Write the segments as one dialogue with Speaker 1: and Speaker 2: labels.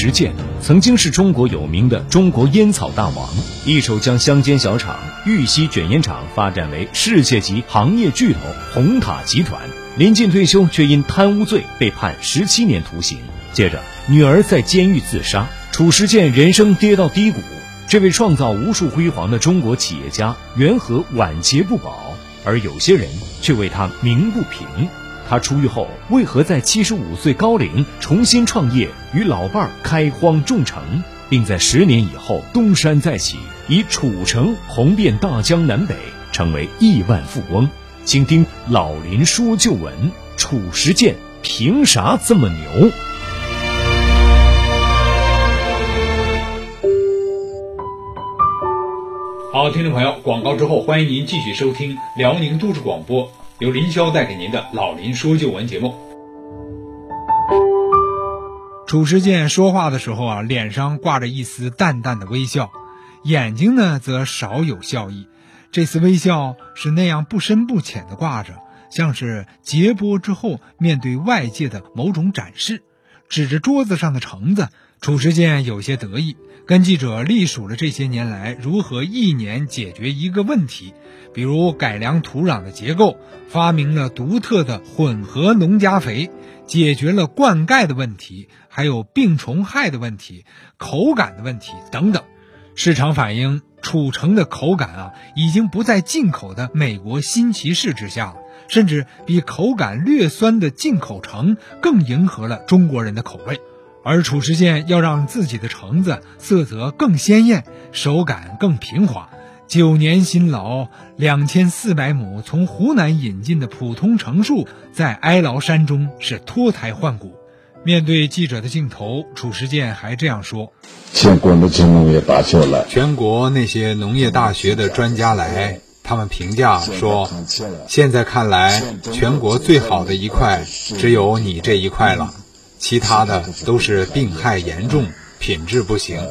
Speaker 1: 实践曾经是中国有名的中国烟草大王，一手将乡间小厂玉溪卷烟厂发展为世界级行业巨头红塔集团。临近退休，却因贪污罪被判十七年徒刑。接着，女儿在监狱自杀，褚时健人生跌到低谷。这位创造无数辉煌的中国企业家，缘何晚节不保？而有些人却为他鸣不平。他出狱后，为何在七十五岁高龄重新创业，与老伴儿开荒种橙，并在十年以后东山再起，以褚橙红遍大江南北，成为亿万富翁？请听老林说旧闻：褚时健凭啥这么牛？
Speaker 2: 好，听众朋友，广告之后，欢迎您继续收听辽宁都市广播，由林霄带给您的《老林说旧闻》节目。
Speaker 3: 褚时健说话的时候啊，脸上挂着一丝淡淡的微笑，眼睛呢则少有笑意。这丝微笑是那样不深不浅的挂着，像是结播之后面对外界的某种展示。指着桌子上的橙子，褚时健有些得意。跟记者历数了这些年来如何一年解决一个问题，比如改良土壤的结构，发明了独特的混合农家肥，解决了灌溉的问题，还有病虫害的问题、口感的问题等等。市场反映，褚橙的口感啊，已经不在进口的美国新奇士之下了，甚至比口感略酸的进口橙更迎合了中国人的口味。而褚时健要让自己的橙子色泽更鲜艳，手感更平滑。九年辛劳，两千四百亩从湖南引进的普通橙树，在哀牢山中是脱胎换骨。面对记者的镜头，褚时健还这样说：“
Speaker 4: 全国那些农业大学来，
Speaker 3: 全国那些农业大学的专家来，他们评价说，现在看来，全国最好的一块只有你这一块了。”其他的都是病害严重，品质不行，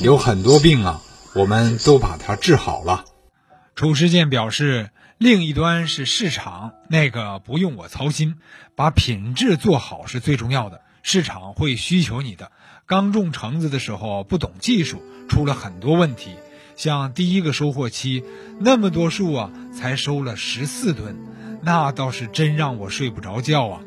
Speaker 3: 有很多病啊，我们都把它治好了。褚时健表示，另一端是市场，那个不用我操心，把品质做好是最重要的，市场会需求你的。刚种橙子的时候不懂技术，出了很多问题，像第一个收获期，那么多树啊，才收了十四吨，那倒是真让我睡不着觉啊。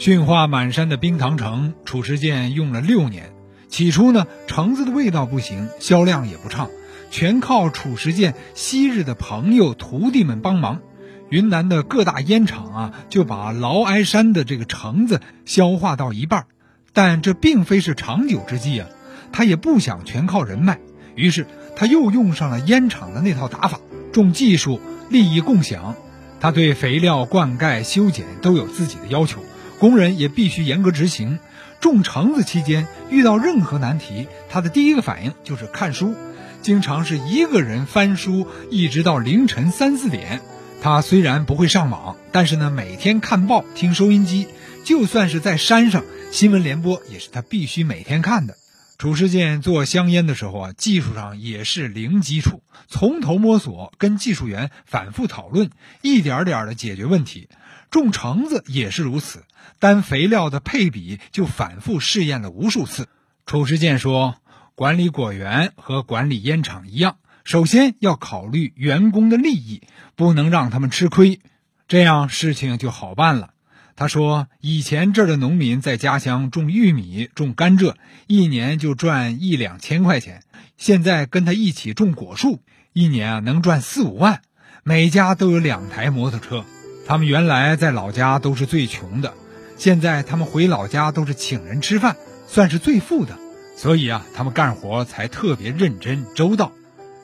Speaker 3: 驯化满山的冰糖橙，褚时健用了六年。起初呢，橙子的味道不行，销量也不畅，全靠褚时健昔日的朋友徒弟们帮忙。云南的各大烟厂啊，就把劳埃山的这个橙子消化到一半。但这并非是长久之计啊，他也不想全靠人脉，于是他又用上了烟厂的那套打法，重技术，利益共享。他对肥料、灌溉、修剪都有自己的要求。工人也必须严格执行。种橙子期间遇到任何难题，他的第一个反应就是看书，经常是一个人翻书，一直到凌晨三四点。他虽然不会上网，但是呢，每天看报、听收音机，就算是在山上，新闻联播也是他必须每天看的。褚时健做香烟的时候啊，技术上也是零基础，从头摸索，跟技术员反复讨论，一点点的解决问题。种橙子也是如此，单肥料的配比就反复试验了无数次。褚时健说：“管理果园和管理烟厂一样，首先要考虑员工的利益，不能让他们吃亏，这样事情就好办了。”他说：“以前这儿的农民在家乡种玉米、种甘蔗，一年就赚一两千块钱；现在跟他一起种果树，一年啊能赚四五万，每家都有两台摩托车。”他们原来在老家都是最穷的，现在他们回老家都是请人吃饭，算是最富的。所以啊，他们干活才特别认真周到。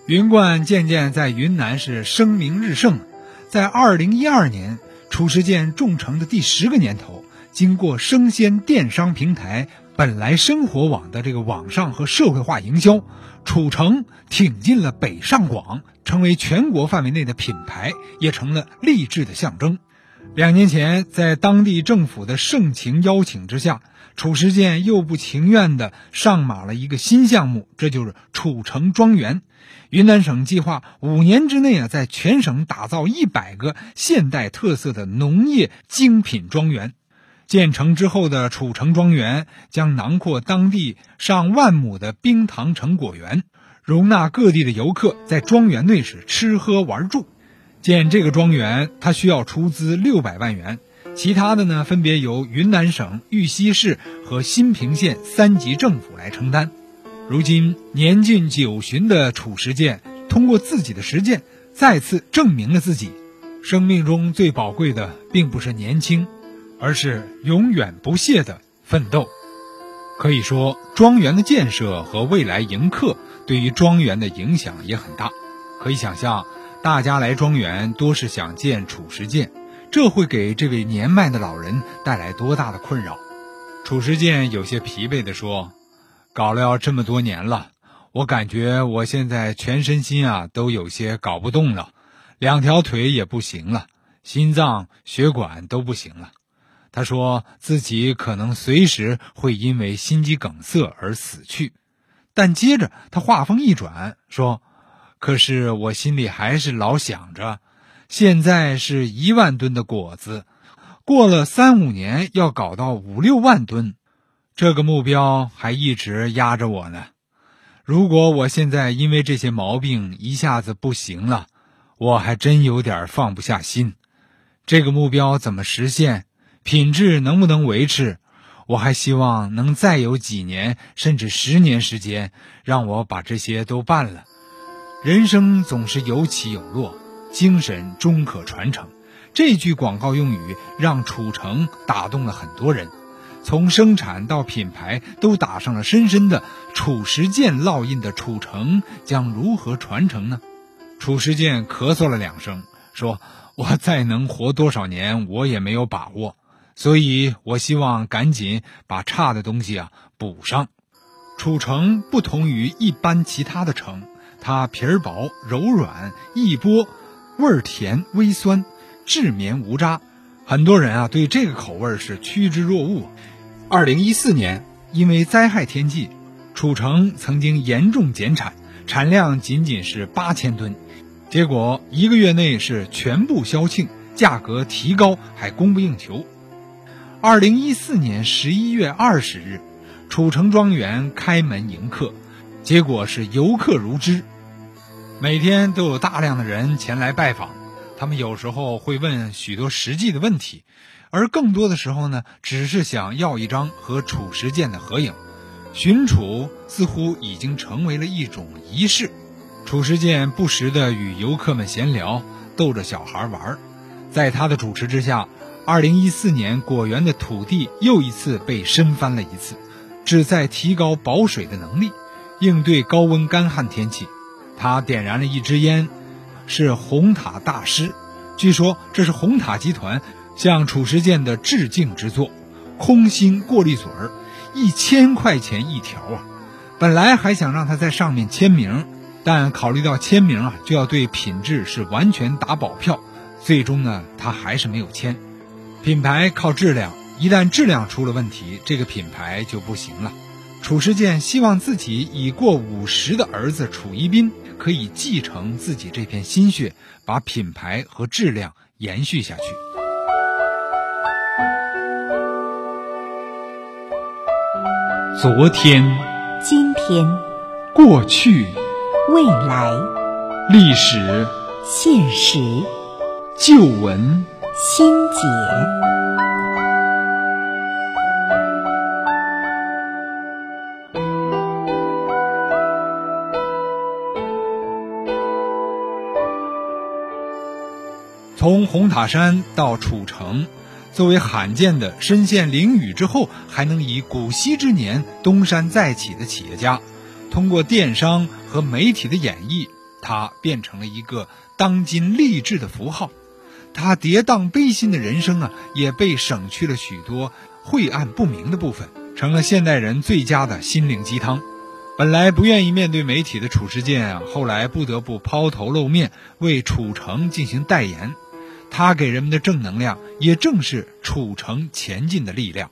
Speaker 3: 云冠渐渐在云南是声名日盛。在二零一二年，褚时健种成的第十个年头，经过生鲜电商平台本来生活网的这个网上和社会化营销，褚橙挺进了北上广。成为全国范围内的品牌，也成了励志的象征。两年前，在当地政府的盛情邀请之下，褚时健又不情愿地上马了一个新项目，这就是褚橙庄园。云南省计划五年之内啊，在全省打造一百个现代特色的农业精品庄园。建成之后的褚城庄园将囊括当地上万亩的冰糖橙果园，容纳各地的游客在庄园内是吃喝玩住。建这个庄园，它需要出资六百万元，其他的呢，分别由云南省玉溪市和新平县三级政府来承担。如今年近九旬的褚时健，通过自己的实践，再次证明了自己。生命中最宝贵的，并不是年轻。而是永远不懈的奋斗。可以说，庄园的建设和未来迎客对于庄园的影响也很大。可以想象，大家来庄园多是想见褚时健，这会给这位年迈的老人带来多大的困扰？褚时健有些疲惫地说：“搞了这么多年了，我感觉我现在全身心啊都有些搞不动了，两条腿也不行了，心脏血管都不行了。”他说自己可能随时会因为心肌梗塞而死去，但接着他话锋一转说：“可是我心里还是老想着，现在是一万吨的果子，过了三五年要搞到五六万吨，这个目标还一直压着我呢。如果我现在因为这些毛病一下子不行了，我还真有点放不下心。这个目标怎么实现？”品质能不能维持？我还希望能再有几年，甚至十年时间，让我把这些都办了。人生总是有起有落，精神终可传承。这句广告用语让褚橙打动了很多人，从生产到品牌都打上了深深的褚时健烙印的褚橙将如何传承呢？褚时健咳嗽了两声，说：“我再能活多少年，我也没有把握。”所以，我希望赶紧把差的东西啊补上。褚橙不同于一般其他的橙，它皮儿薄、柔软，易剥味儿甜微酸，质绵无渣。很多人啊对这个口味是趋之若鹜。二零一四年，因为灾害天气，褚城曾经严重减产，产量仅仅是八千吨，结果一个月内是全部销罄，价格提高还供不应求。二零一四年十一月二十日，褚城庄园开门迎客，结果是游客如织，每天都有大量的人前来拜访。他们有时候会问许多实际的问题，而更多的时候呢，只是想要一张和褚时健的合影。寻楚似乎已经成为了一种仪式。褚时健不时地与游客们闲聊，逗着小孩玩，在他的主持之下。二零一四年，果园的土地又一次被深翻了一次，旨在提高保水的能力，应对高温干旱天气。他点燃了一支烟，是红塔大师。据说这是红塔集团向褚时健的致敬之作。空心过滤嘴儿，一千块钱一条啊！本来还想让他在上面签名，但考虑到签名啊就要对品质是完全打保票，最终呢他还是没有签。品牌靠质量，一旦质量出了问题，这个品牌就不行了。褚时健希望自己已过五十的儿子褚一斌可以继承自己这片心血，把品牌和质量延续下去。昨天、
Speaker 5: 今天、
Speaker 3: 过去、
Speaker 5: 未来、
Speaker 3: 历史、
Speaker 5: 现实、
Speaker 3: 旧闻。
Speaker 5: 心结。
Speaker 3: 从红塔山到褚城，作为罕见的身陷囹圄之后还能以古稀之年东山再起的企业家，通过电商和媒体的演绎，他变成了一个当今励志的符号。他跌宕悲心的人生啊，也被省去了许多晦暗不明的部分，成了现代人最佳的心灵鸡汤。本来不愿意面对媒体的褚时健啊，后来不得不抛头露面，为褚橙进行代言。他给人们的正能量，也正是褚橙前进的力量。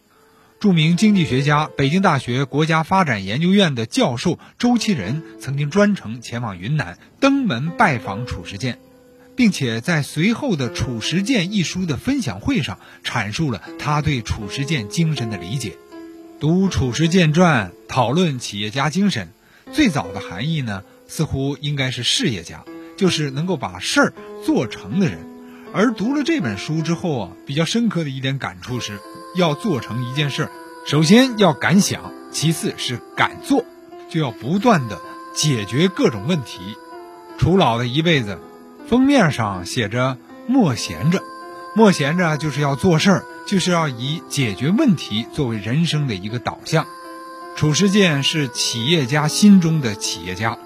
Speaker 3: 著名经济学家、北京大学国家发展研究院的教授周其仁曾经专程前往云南登门拜访褚时健。并且在随后的《褚时健》一书的分享会上阐述了他对褚时健精神的理解。读《褚时健传》，讨论企业家精神，最早的含义呢，似乎应该是事业家，就是能够把事儿做成的人。而读了这本书之后啊，比较深刻的一点感触是，要做成一件事儿，首先要敢想，其次是敢做，就要不断的解决各种问题。楚老的一辈子。封面上写着“莫闲着”，莫闲着就是要做事儿，就是要以解决问题作为人生的一个导向。褚时健是企业家心中的企业家，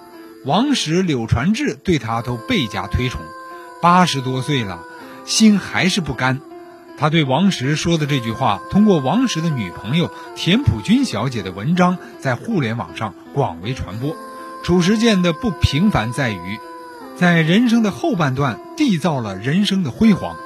Speaker 3: 王石、柳传志对他都倍加推崇。八十多岁了，心还是不甘。他对王石说的这句话，通过王石的女朋友田朴珺小姐的文章，在互联网上广为传播。褚时健的不平凡在于。在人生的后半段缔造了人生的辉煌，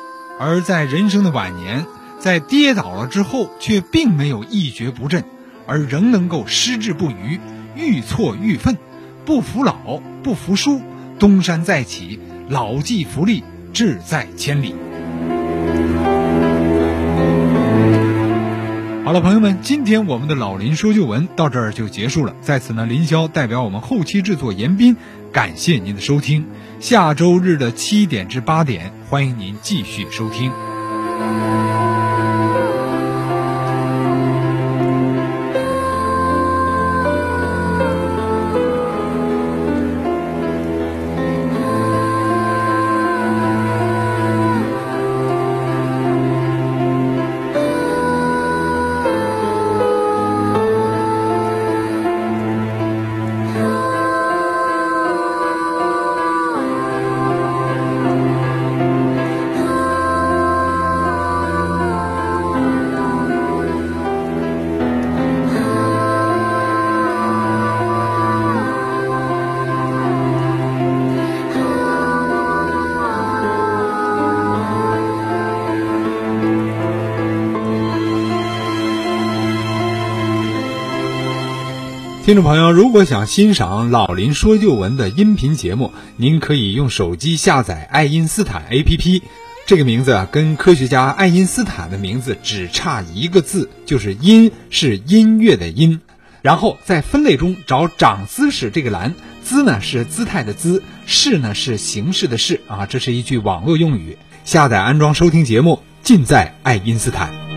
Speaker 3: 而在人生的晚年，在跌倒了之后，却并没有一蹶不振，而仍能够矢志不渝，愈挫愈奋，不服老，不服输，东山再起，老骥伏枥，志在千里。好了，朋友们，今天我们的老林说旧闻到这儿就结束了。在此呢，林霄代表我们后期制作严斌，感谢您的收听。下周日的七点至八点，欢迎您继续收听。听众朋友，如果想欣赏老林说旧闻的音频节目，您可以用手机下载爱因斯坦 APP。这个名字啊跟科学家爱因斯坦的名字只差一个字，就是“音”是音乐的“音”。然后在分类中找“长姿势”这个栏，“姿”呢是姿态的“姿”，“势”呢是形式的“势”啊，这是一句网络用语。下载安装收听节目，尽在爱因斯坦。